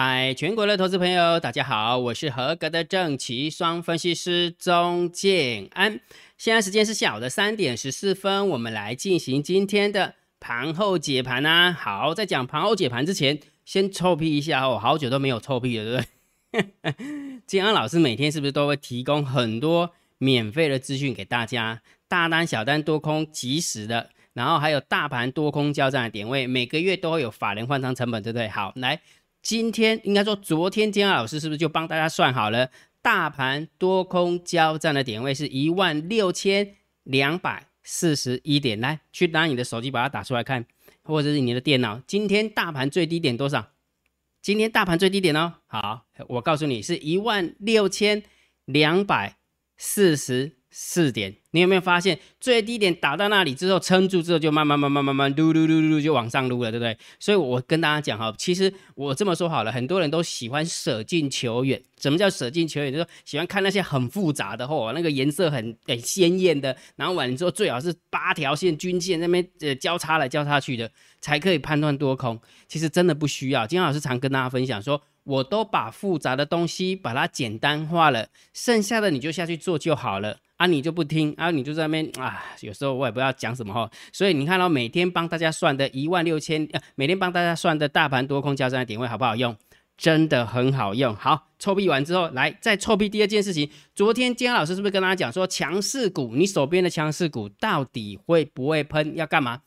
嗨，全国的投资朋友，大家好，我是合格的正奇双分析师钟建安。现在时间是下午的三点十四分，我们来进行今天的盘后解盘啊。好，在讲盘后解盘之前，先臭屁一下哦，好久都没有臭屁了，对不对？建安老师每天是不是都会提供很多免费的资讯给大家？大单、小单、多空、及时的，然后还有大盘多空交战的点位，每个月都会有法人换仓成本，对不对？好，来。今天应该说，昨天金老师是不是就帮大家算好了？大盘多空交战的点位是一万六千两百四十一点。来，去拿你的手机把它打出来看，或者是你的电脑。今天大盘最低点多少？今天大盘最低点哦。好，我告诉你是一万六千两百四十。四点，你有没有发现最低点打到那里之后撑住之后就慢慢慢慢慢慢撸撸撸撸就往上撸了，对不对？所以我跟大家讲哈，其实我这么说好了，很多人都喜欢舍近求远。什么叫舍近求远？就是喜欢看那些很复杂的货那个颜色很很鲜艳的，然后完了之后最好是八条线均线那边呃交叉来交叉去的，才可以判断多空。其实真的不需要。金老师常跟大家分享说，我都把复杂的东西把它简单化了，剩下的你就下去做就好了。啊，你就不听啊，你就在那边啊，有时候我也不知道讲什么哈。所以你看到每天帮大家算的一万六千，呃每天帮大家算的大盘多空交战的点位好不好用？真的很好用。好，臭屁完之后，来再臭屁第二件事情。昨天姜老师是不是跟大家讲说，强势股，你手边的强势股到底会不会喷？要干嘛？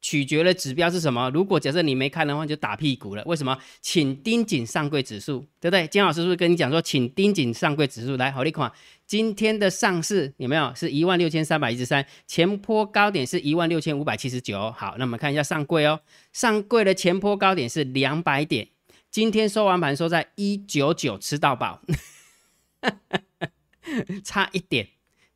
取决的指标是什么？如果假设你没看的话，就打屁股了。为什么？请盯紧上柜指数，对不对？金老师是不是跟你讲说，请盯紧上柜指数？来，好，你看。今天的上市有没有是一万六千三百一十三，前坡高点是一万六千五百七十九。好，那我们看一下上柜哦，上柜的前坡高点是两百点，今天收完盘收在一九九，吃到饱，差一点，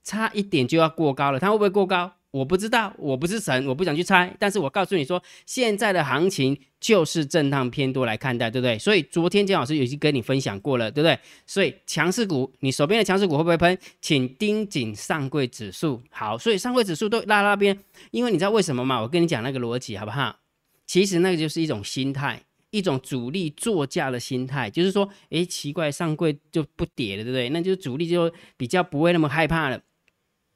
差一点就要过高了，它会不会过高？我不知道，我不是神，我不想去猜。但是我告诉你说，现在的行情就是震荡偏多来看待，对不对？所以昨天姜老师已经跟你分享过了，对不对？所以强势股，你手边的强势股会不会喷？请盯紧上柜指数。好，所以上柜指数都拉那边，因为你知道为什么吗？我跟你讲那个逻辑好不好？其实那个就是一种心态，一种主力作价的心态，就是说，诶，奇怪，上柜就不跌了，对不对？那就是主力就比较不会那么害怕了。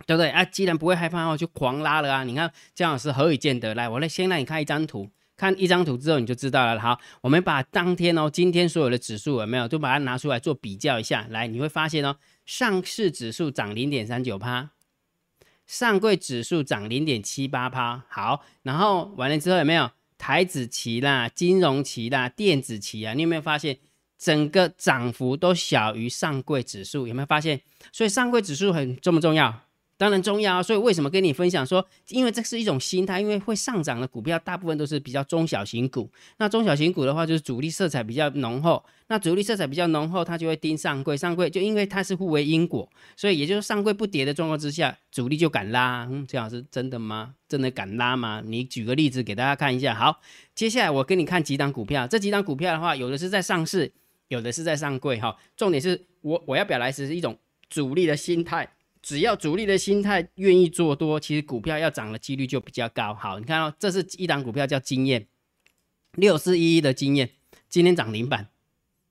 对不对啊？既然不会害怕的话，就狂拉了啊！你看姜老师何以见得？来，我来先让你看一张图，看一张图之后你就知道了。好，我们把当天哦，今天所有的指数有没有，都把它拿出来做比较一下。来，你会发现哦，上市指数涨零点三九趴，上柜指数涨零点七八趴。好，然后完了之后有没有台子期啦、金融期啦、电子期啊？你有没有发现整个涨幅都小于上柜指数？有没有发现？所以上柜指数很重不重要？当然重要啊，所以为什么跟你分享说？因为这是一种心态，因为会上涨的股票大部分都是比较中小型股。那中小型股的话，就是主力色彩比较浓厚。那主力色彩比较浓厚，它就会盯上柜。上柜就因为它是互为因果，所以也就是上柜不跌的状况之下，主力就敢拉。嗯，这样是真的吗？真的敢拉吗？你举个例子给大家看一下。好，接下来我跟你看几档股票。这几档股票的话，有的是在上市，有的是在上柜。哈，重点是我我要表达是一种主力的心态。只要主力的心态愿意做多，其实股票要涨的几率就比较高。好，你看哦，这是一档股票叫经验六四一一的经验，今天涨零板，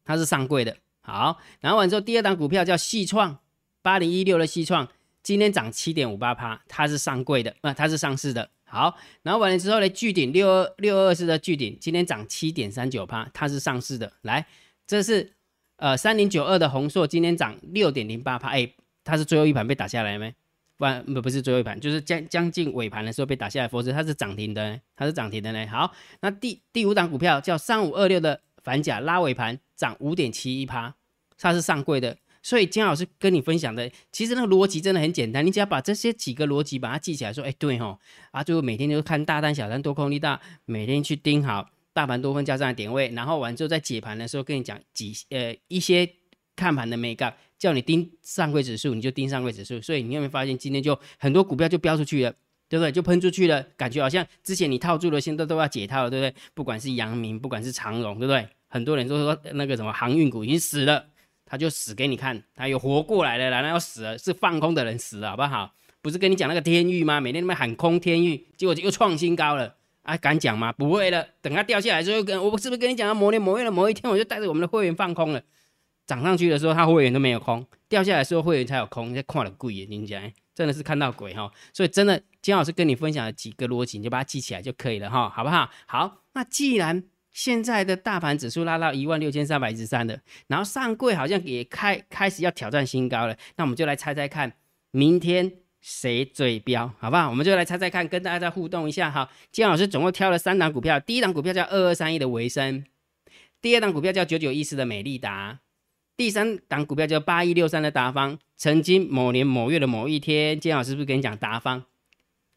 它是上柜的。好，然后完之后，第二档股票叫细创八零一六的细创，今天涨七点五八趴，它是上柜的，那它是上市的。好，然后完了之后呢，巨顶六二六二四的巨顶，今天涨七点三九趴，它是上市的。来，这是呃三零九二的红硕，今天涨六点零八趴，哎。它是最后一盘被打下来没？不不不是最后一盘，就是将将近尾盘的时候被打下来，否则它是涨停的，它是涨停的呢。好，那第第五档股票叫三五二六的反甲拉尾盘涨五点七一趴，它是上柜的。所以金老师跟你分享的，其实那个逻辑真的很简单，你只要把这些几个逻辑把它记起来，说，哎，对吼，啊，最后每天就看大单、小单、多空力大，每天去盯好大盘多分加上的点位，然后完之后在解盘的时候跟你讲几呃一些看盘的美感。叫你盯上柜指数，你就盯上柜指数。所以你有没有发现今天就很多股票就飙出去了，对不对？就喷出去了，感觉好像之前你套住了，现在都要解套了，对不对？不管是阳明，不管是长荣，对不对？很多人都说那个什么航运股已经死了，他就死给你看，他有活过来了，然后要死了，是放空的人死了，好不好？不是跟你讲那个天域吗？每天那边喊空天域，结果又创新高了。啊，敢讲吗？不会了，等它掉下来之后，跟我是不是跟你讲，某年某月的某一天，我就带着我们的会员放空了。涨上去的时候，他会员都没有空；掉下来的时候，会员才有空。在看了贵眼睛讲，真的是看到鬼哈。所以真的，金老师跟你分享了几个逻辑，你就把它记起来就可以了哈，好不好？好，那既然现在的大盘指数拉到一万六千三百一十三了，然后上柜好像也开开始要挑战新高了，那我们就来猜猜看，明天。谁最标？好不好？我们就来猜猜看，跟大家再互动一下哈。金老师总共挑了三档股票，第一档股票叫二二三一的维生，第二档股票叫九九一四的美利达，第三档股票叫八一六三的达方。曾经某年某月的某一天，金老师是不是跟你讲达方？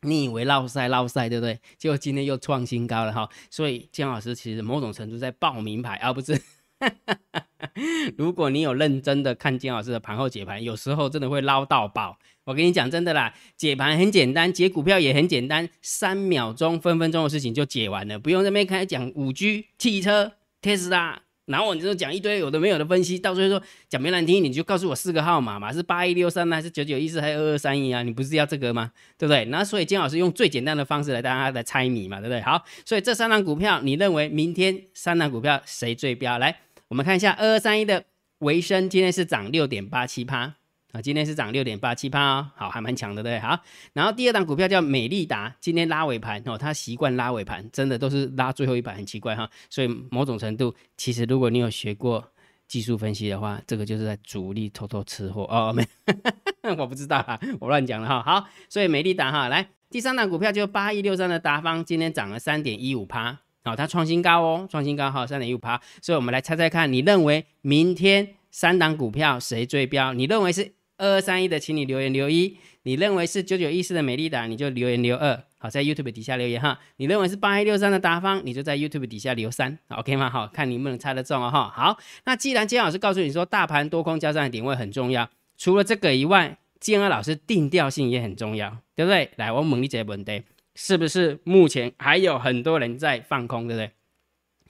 你以为绕赛绕赛对不对？结果今天又创新高了哈。所以金老师其实某种程度在报名牌，而不是。如果你有认真的看金老师的盘后解盘，有时候真的会捞到宝。我跟你讲真的啦，解盘很简单，解股票也很简单，三秒钟、分分钟的事情就解完了，不用那边开始讲五 G、汽车、特斯拉，然后你就讲一堆有的没有的分析，到最后说讲没难听，你就告诉我四个号码嘛，是八一六三还是九九一四还是二二三一啊？你不是要这个吗？对不对？那所以金老师用最简单的方式来大家来猜谜嘛，对不对？好，所以这三档股票，你认为明天三档股票谁最标？来，我们看一下二二三一的维生，今天是涨六点八七趴。啊，今天是涨六点八七八哦，好，还蛮强的，对好，然后第二档股票叫美利达，今天拉尾盘哦，它习惯拉尾盘，真的都是拉最后一盘，很奇怪哈。所以某种程度，其实如果你有学过技术分析的话，这个就是在主力偷偷吃货哦。没，我不知道啊，我乱讲了哈。好，所以美利达哈，来第三档股票就八一六三的达方，今天涨了三点一五趴，好，它创新高哦，创新高哈，三点一五趴。所以我们来猜猜看，你认为明天三档股票谁最标？你认为是？二二三一的，请你留言留一。你认为是九九一四的美丽达，你就留言留二。好，在 YouTube 底下留言哈。你认为是八一六三的达方，你就在 YouTube 底下留三。OK 吗？好看你能不能猜得中哦哈。好，那既然金老师告诉你说大盘多空交战的点位很重要，除了这个以外，金二老师定调性也很重要，对不对？来，我问你这个问题，是不是目前还有很多人在放空，对不对？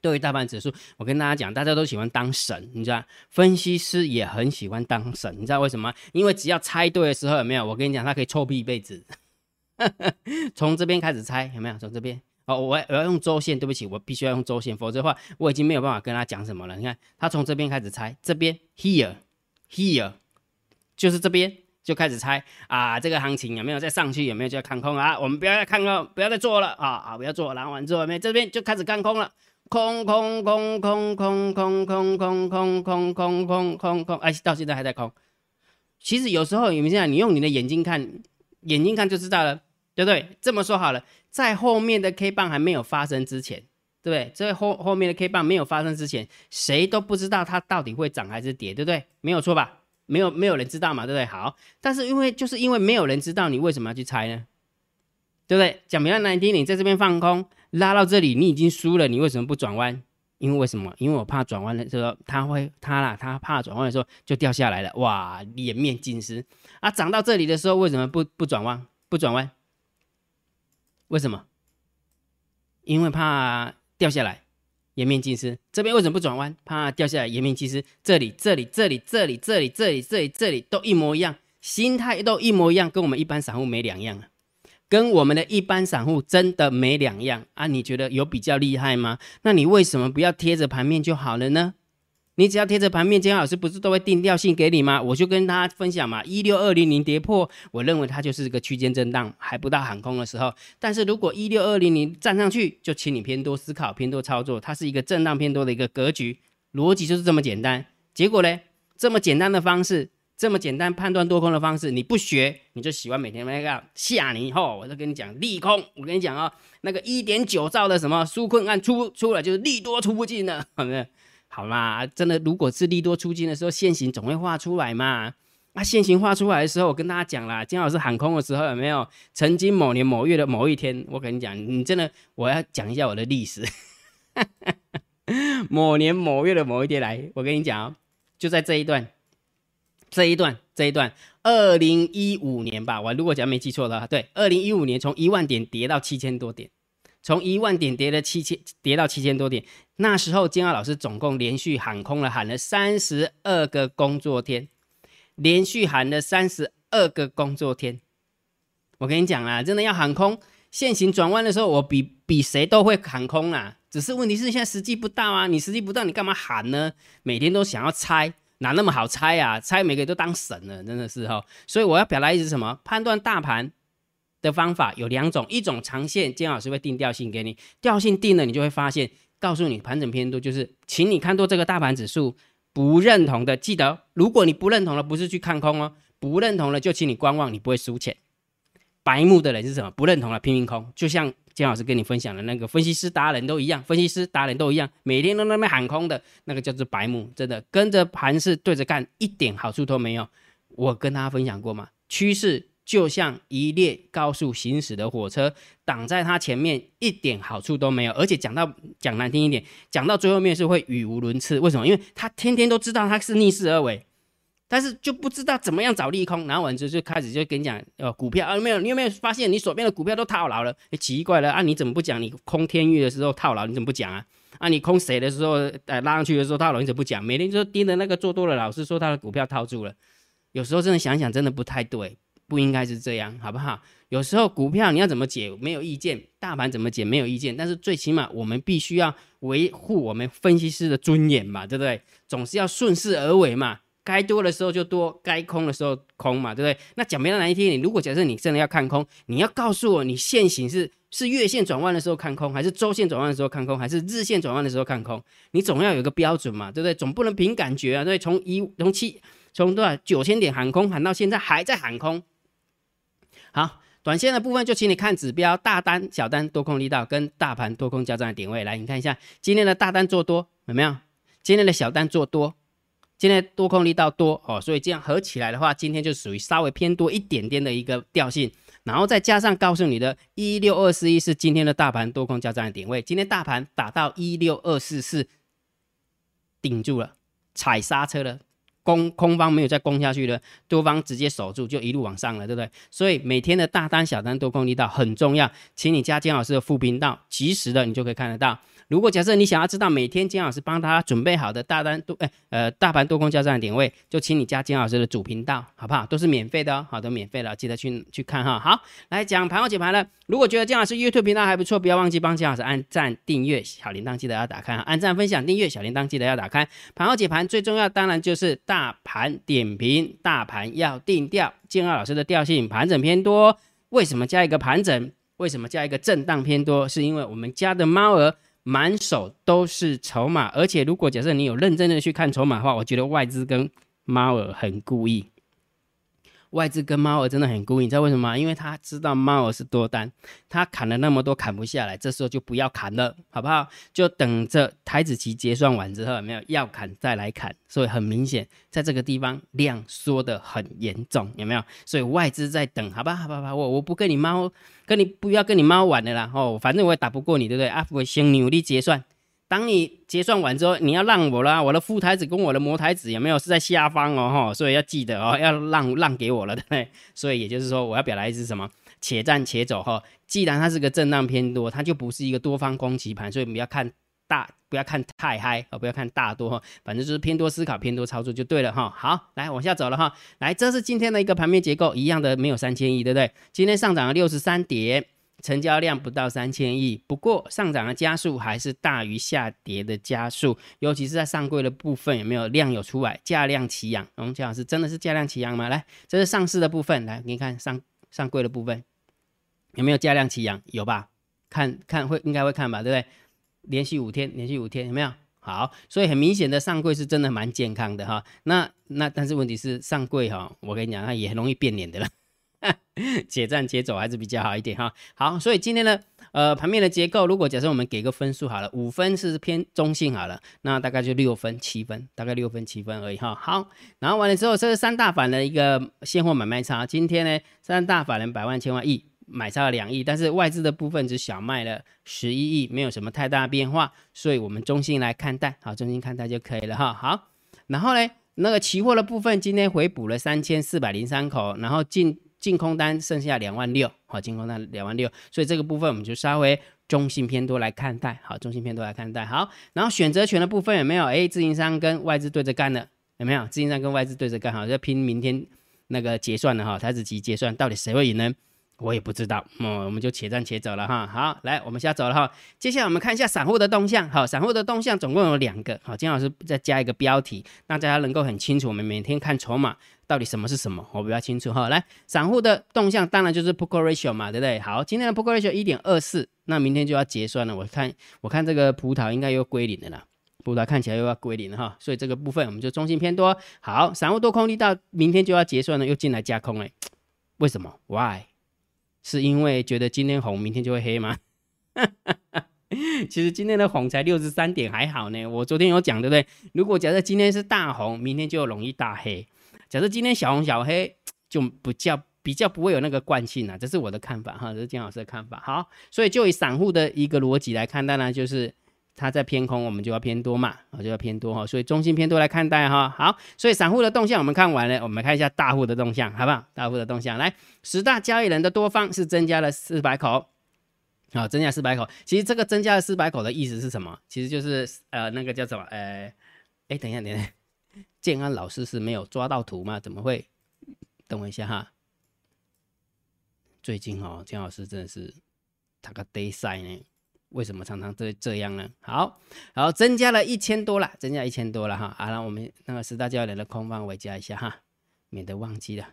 对于大盘指数，我跟大家讲，大家都喜欢当神，你知道？分析师也很喜欢当神，你知道为什么？因为只要猜对的时候，有没有？我跟你讲，他可以臭屁一辈子。从这边开始猜，有没有？从这边哦，我我要用周线，对不起，我必须要用周线，否则的话，我已经没有办法跟他讲什么了。你看，他从这边开始猜，这边 here here 就是这边就开始猜啊，这个行情有没有再上去？有没有就要看空啊？我们不要再看空，不要再做了啊啊！不要做，然完之后没这边就开始看空了。空空空空空空空空空空空空空空，哎，到现在还在空。其实有时候你们现在你用你的眼睛看，眼睛看就知道了，对不对？这么说好了，在后面的 K 棒还没有发生之前，对不对？在后后面的 K 棒没有发生之前，谁都不知道它到底会涨还是跌，对不对？没有错吧？没有没有人知道嘛，对不对？好，但是因为就是因为没有人知道，你为什么要去猜呢？对不对？讲比较难听，你在这边放空。拉到这里，你已经输了，你为什么不转弯？因为为什么？因为我怕转弯的时候，它会它啦，它怕转弯的时候就掉下来了，哇，颜面尽失啊！涨到这里的时候，为什么不不转弯？不转弯？为什么？因为怕掉下来，颜面尽失。这边为什么不转弯？怕掉下来，颜面尽失。这里，这里，这里，这里，这里，这里，这里，这里都一模一样，心态都一模一样，跟我们一般散户没两样啊。跟我们的一般散户真的没两样啊？你觉得有比较厉害吗？那你为什么不要贴着盘面就好了呢？你只要贴着盘面，金老师不是都会定调性给你吗？我就跟大家分享嘛，一六二零零跌破，我认为它就是一个区间震荡，还不到喊空的时候。但是如果一六二零零站上去，就请你偏多思考、偏多操作，它是一个震荡偏多的一个格局，逻辑就是这么简单。结果呢，这么简单的方式。这么简单判断多空的方式，你不学，你就喜欢每天那个吓你以后！我就跟你讲利空，我跟你讲啊，那个一点九兆的什么纾困案出出来，就是利多出不进了，好 没好啦，真的，如果是利多出金的时候，现行总会画出来嘛。啊，现行画出来的时候，我跟大家讲啦，金老师喊空的时候有没有？曾经某年某月的某一天，我跟你讲，你真的，我要讲一下我的历史。某年某月的某一天来，我跟你讲，就在这一段。这一段，这一段，二零一五年吧，我如果讲没记错的话，对，二零一五年从一万点跌到七千多点，从一万点跌了七千，跌到七千多点。那时候金浩老师总共连续喊空了，喊了三十二个工作天，连续喊了三十二个工作天。我跟你讲啊，真的要喊空，现行转弯的时候，我比比谁都会喊空啦。只是问题是现在时机不到啊，你时机不到，你干嘛喊呢？每天都想要猜，哪那么好猜啊？猜每个都当神了，真的是哈。所以我要表达意思是什么？判断大盘的方法有两种，一种长线，金老师会定调性给你，调性定了，你就会发现，告诉你盘整偏多，就是请你看多这个大盘指数，不认同的记得，如果你不认同了，不是去看空哦，不认同了就请你观望，你不会输钱。白目的人是什么？不认同了，拼命空，就像金老师跟你分享的那个分析师达人都一样，分析师达人都一样，每天都那边喊空的那个叫做白目，真的跟着盘势对着干，一点好处都没有。我跟大家分享过嘛，趋势就像一列高速行驶的火车，挡在它前面一点好处都没有，而且讲到讲难听一点，讲到最后面是会语无伦次。为什么？因为他天天都知道他是逆势而为。但是就不知道怎么样找利空，然后完之后就开始就跟你讲，呃，股票啊，没有，你有没有发现你手边的股票都套牢了？哎，奇怪了啊，你怎么不讲？你空天域的时候套牢，你怎么不讲啊？啊，你空谁的时候，呃，拉上去的时候套牢，你怎么不讲？每天就盯着那个做多的老师说他的股票套住了，有时候真的想想，真的不太对，不应该是这样，好不好？有时候股票你要怎么解没有意见，大盘怎么解没有意见，但是最起码我们必须要维护我们分析师的尊严嘛，对不对？总是要顺势而为嘛。该多的时候就多，该空的时候空嘛，对不对？那讲别的哪一天，你如果假设你真的要看空，你要告诉我，你现行是是月线转弯的时候看空，还是周线转弯的时候看空，还是日线转弯的时候看空？你总要有个标准嘛，对不对？总不能凭感觉啊，对？从一从七从多少九千点喊空喊到现在还在喊空。好，短线的部分就请你看指标，大单、小单、多空力道跟大盘多空交战的点位。来，你看一下今天的大单做多有没有？今天的小单做多。今天多空力道多哦，所以这样合起来的话，今天就属于稍微偏多一点点的一个调性，然后再加上告诉你的一六二四一是今天的大盘多空交战的点位，今天大盘打到一六二四四，顶住了，踩刹车了，攻空方没有再攻下去了，多方直接守住就一路往上了，对不对？所以每天的大单小单多空力道很重要，请你加金老师的副频道，及时的你就可以看得到。如果假设你想要知道每天金老师帮他准备好的大单多哎呃大盘多空交战的点位，就请你加金老师的主频道，好不好？都是免费的哦，好的，免费的，记得去去看哈。好，来讲盘后解盘了。如果觉得金老师 YouTube 频道还不错，不要忘记帮金老师按赞、订阅、小铃铛，记得要打开。按赞、分享、订阅、小铃铛，记得要打开。盘后解盘最重要，当然就是大盘点评，大盘要定调。金二老师的调性盘整偏多，为什么加一个盘整？为什么加一个震荡偏多？是因为我们家的猫儿。满手都是筹码，而且如果假设你有认真的去看筹码的话，我觉得外资跟猫耳很故意。外资跟猫儿真的很故意，你知道为什么吗？因为他知道猫儿是多单，他砍了那么多砍不下来，这时候就不要砍了，好不好？就等着台子期结算完之后，有没有要砍再来砍。所以很明显，在这个地方量缩的很严重，有没有？所以外资在等，好吧，好吧，好吧，我我不跟你猫，跟你不要跟你猫玩的啦，哦，反正我也打不过你，对不对？啊，我先努力结算。当你结算完之后，你要让我啦，我的副台子跟我的模台子有没有是在下方哦，哈，所以要记得哦，要让让给我了，对不对？所以也就是说，我要表达意思是什么？且战且走哈。既然它是个震荡偏多，它就不是一个多方攻击盘，所以不要看大，不要看太嗨哦，不要看大多哈，反正就是偏多思考、偏多操作就对了哈。好，来往下走了哈，来，这是今天的一个盘面结构，一样的没有三千亿，对不对？今天上涨了六十三点。成交量不到三千亿，不过上涨的加速还是大于下跌的加速，尤其是在上柜的部分，有没有量有出来？价量齐扬，我们讲是真的是价量齐扬吗？来，这是上市的部分，来，你看上上柜的部分有没有价量齐扬？有吧？看看会应该会看吧，对不对？连续五天，连续五天有没有？好，所以很明显的上柜是真的蛮健康的哈。那那但是问题是上柜哈，我跟你讲，它也很容易变脸的了。且战且走还是比较好一点哈。好，所以今天呢，呃，盘面的结构，如果假设我们给个分数好了，五分是偏中性好了，那大概就六分七分，大概六分七分而已哈。好，然后完了之后，这是三大法的一个现货买卖差。今天呢，三大法人百万千万亿买差了两亿，但是外资的部分只小卖了十一亿，没有什么太大变化，所以我们中性来看待，好，中性看待就可以了哈。好，然后呢，那个期货的部分今天回补了三千四百零三口，然后进。净空单剩下两万六，好，净空单两万六，所以这个部分我们就稍微中性偏多来看待，好，中性偏多来看待，好，然后选择权的部分有没有？哎，自营商跟外资对着干的，有没有？自营商跟外资对着干，好，要拼明天那个结算的哈，台子期结算到底谁会赢呢？我也不知道，嗯，我们就且战且走了哈。好，来，我们先走了哈。接下来我们看一下散户的动向。好，散户的动向总共有两个。好，金老师再加一个标题，让大家能够很清楚。我们每天看筹码到底什么是什么，我比较清楚哈。来，散户的动向当然就是 p o k e ratio 嘛，对不对？好，今天的 p o k e ratio 一点二四，那明天就要结算了。我看，我看这个葡萄应该又归零的啦，葡萄看起来又要归零了哈。所以这个部分我们就中性偏多。好，散户多空力到明天就要结算了，又进来加空哎，为什么？Why？是因为觉得今天红，明天就会黑吗？其实今天的红才六十三点，还好呢。我昨天有讲，对不对？如果假设今天是大红，明天就容易大黑。假设今天小红小黑，就不叫比较不会有那个惯性啊。这是我的看法哈，这是金老师的看法。好，所以就以散户的一个逻辑来看，当然就是。它在偏空，我们就要偏多嘛，啊就要偏多哈，所以中性偏多来看待哈。好，所以散户的动向我们看完了，我们看一下大户的动向，好不好？大户的动向，来，十大交易人的多方是增加了四百口，好，增加四百口。其实这个增加了四百口的意思是什么？其实就是呃那个叫什么？呃，哎，等一下，等一下，建安老师是没有抓到图吗？怎么会？等我一下哈。最近哦，建老师真的是他个呆塞呢。为什么常常这这样呢？好，然后增加了一千多了，增加一千多了哈。好了，我们那个十大交易人的空方我加一下哈，免得忘记了。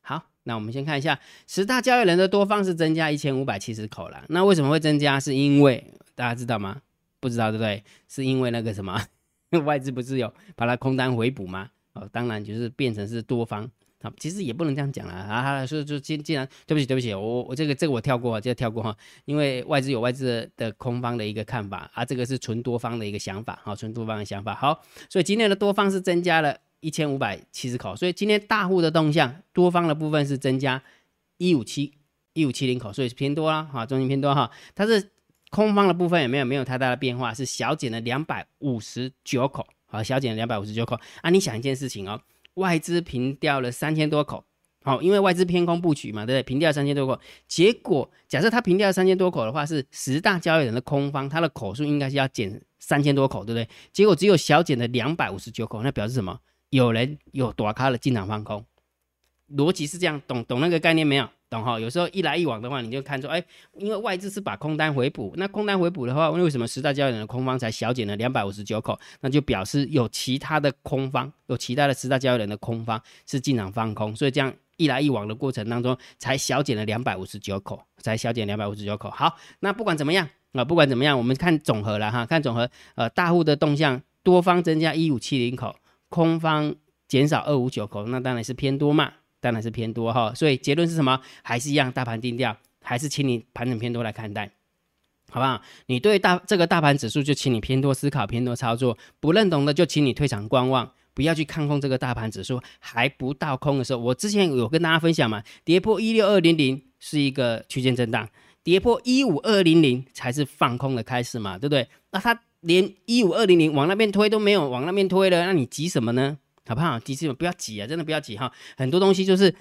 好，那我们先看一下十大交易人的多方是增加一千五百七十口了。那为什么会增加？是因为大家知道吗？不知道对不对？是因为那个什么 外资不是有把它空单回补吗？哦，当然就是变成是多方。其实也不能这样讲了啊！所以就既既然对不起对不起，我我这个这个我跳过，这个跳过哈，因为外资有外资的空方的一个看法啊，这个是纯多方的一个想法哈，纯多方的想法。好，所以今天的多方是增加了一千五百七十口，所以今天大户的动向，多方的部分是增加一五七一五七零口，所以是偏多啦哈，中心偏多哈。它是空方的部分也没有没有太大的变化，是小减了两百五十九口，好，小减了两百五十九口啊。你想一件事情哦。外资平掉了三千多口，好，因为外资偏空布局嘛，对不对？平掉三千多口，结果假设它平掉三千多口的话，是十大交易人的空方，它的口数应该是要减三千多口，对不对？结果只有小减了两百五十九口，那表示什么？有人有躲开了进场放空，逻辑是这样，懂懂那个概念没有？懂哈？有时候一来一往的话，你就看出，哎，因为外资是把空单回补，那空单回补的话，为什么十大交易人的空方才小减了两百五十九口？那就表示有其他的空方，有其他的十大交易人的空方是进场放空，所以这样一来一往的过程当中，才小减了两百五十九口，才小减两百五十九口。好，那不管怎么样啊，不管怎么样，我们看总和了哈，看总和，呃，大户的动向，多方增加一五七零口，空方减少二五九口，那当然是偏多嘛。当然是偏多哈，所以结论是什么？还是一样，大盘定调，还是请你盘整偏多来看待，好不好？你对大这个大盘指数就请你偏多思考，偏多操作，不认同的就请你退场观望，不要去看空这个大盘指数还不到空的时候。我之前有跟大家分享嘛，跌破一六二零零是一个区间震荡，跌破一五二零零才是放空的开始嘛，对不对？那它连一五二零零往那边推都没有往那边推了，那你急什么呢？好不好？其实不要急啊，真的不要急哈。很多东西就是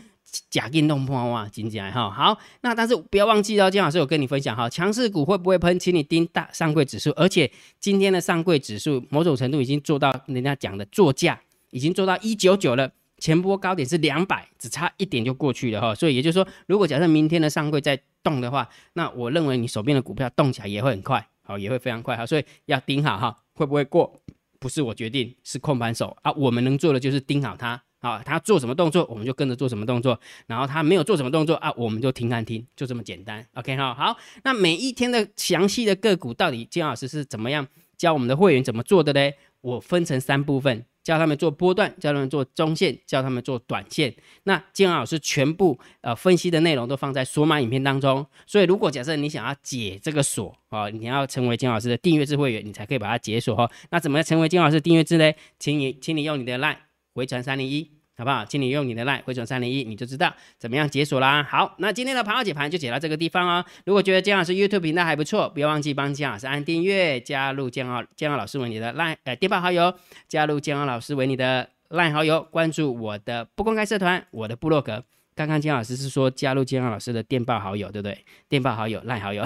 假运动破哇，紧起来哈。好，那但是不要忘记哦，金老师有跟你分享哈，强势股会不会喷？请你盯大上柜指数，而且今天的上柜指数某种程度已经做到人家讲的作价，已经做到一九九了。前波高点是两百，只差一点就过去了哈。所以也就是说，如果假设明天的上柜在动的话，那我认为你手边的股票动起来也会很快，好，也会非常快哈。所以要盯好哈，会不会过？不是我决定，是控盘手啊。我们能做的就是盯好他啊，他做什么动作，我们就跟着做什么动作。然后他没有做什么动作啊，我们就听看听，就这么简单。OK 哈，好。那每一天的详细的个股，到底金老师是怎么样教我们的会员怎么做的嘞？我分成三部分。教他们做波段，教他们做中线，教他们做短线。那金老师全部呃分析的内容都放在索马影片当中。所以如果假设你想要解这个锁啊，你要成为金老师的订阅制会员，你才可以把它解锁哈。那怎么成为金老师订阅制呢？请你，请你用你的 LINE 回传三零一。好不好？请你用你的 line 回转三零一，你就知道怎么样解锁啦。好，那今天的盘后解盘就解到这个地方哦。如果觉得姜老师 YouTube 频道还不错，不要忘记帮姜老师按订阅，加入姜老姜老师为你的 line 呃电报好友，加入姜老师为你的 line 好友，关注我的不公开社团，我的部落格。刚刚姜老师是说加入姜老师的电报好友，对不对？电报好友 line 好友。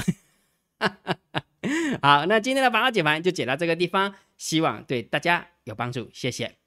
好，那今天的盘后解盘就解到这个地方，希望对大家有帮助，谢谢。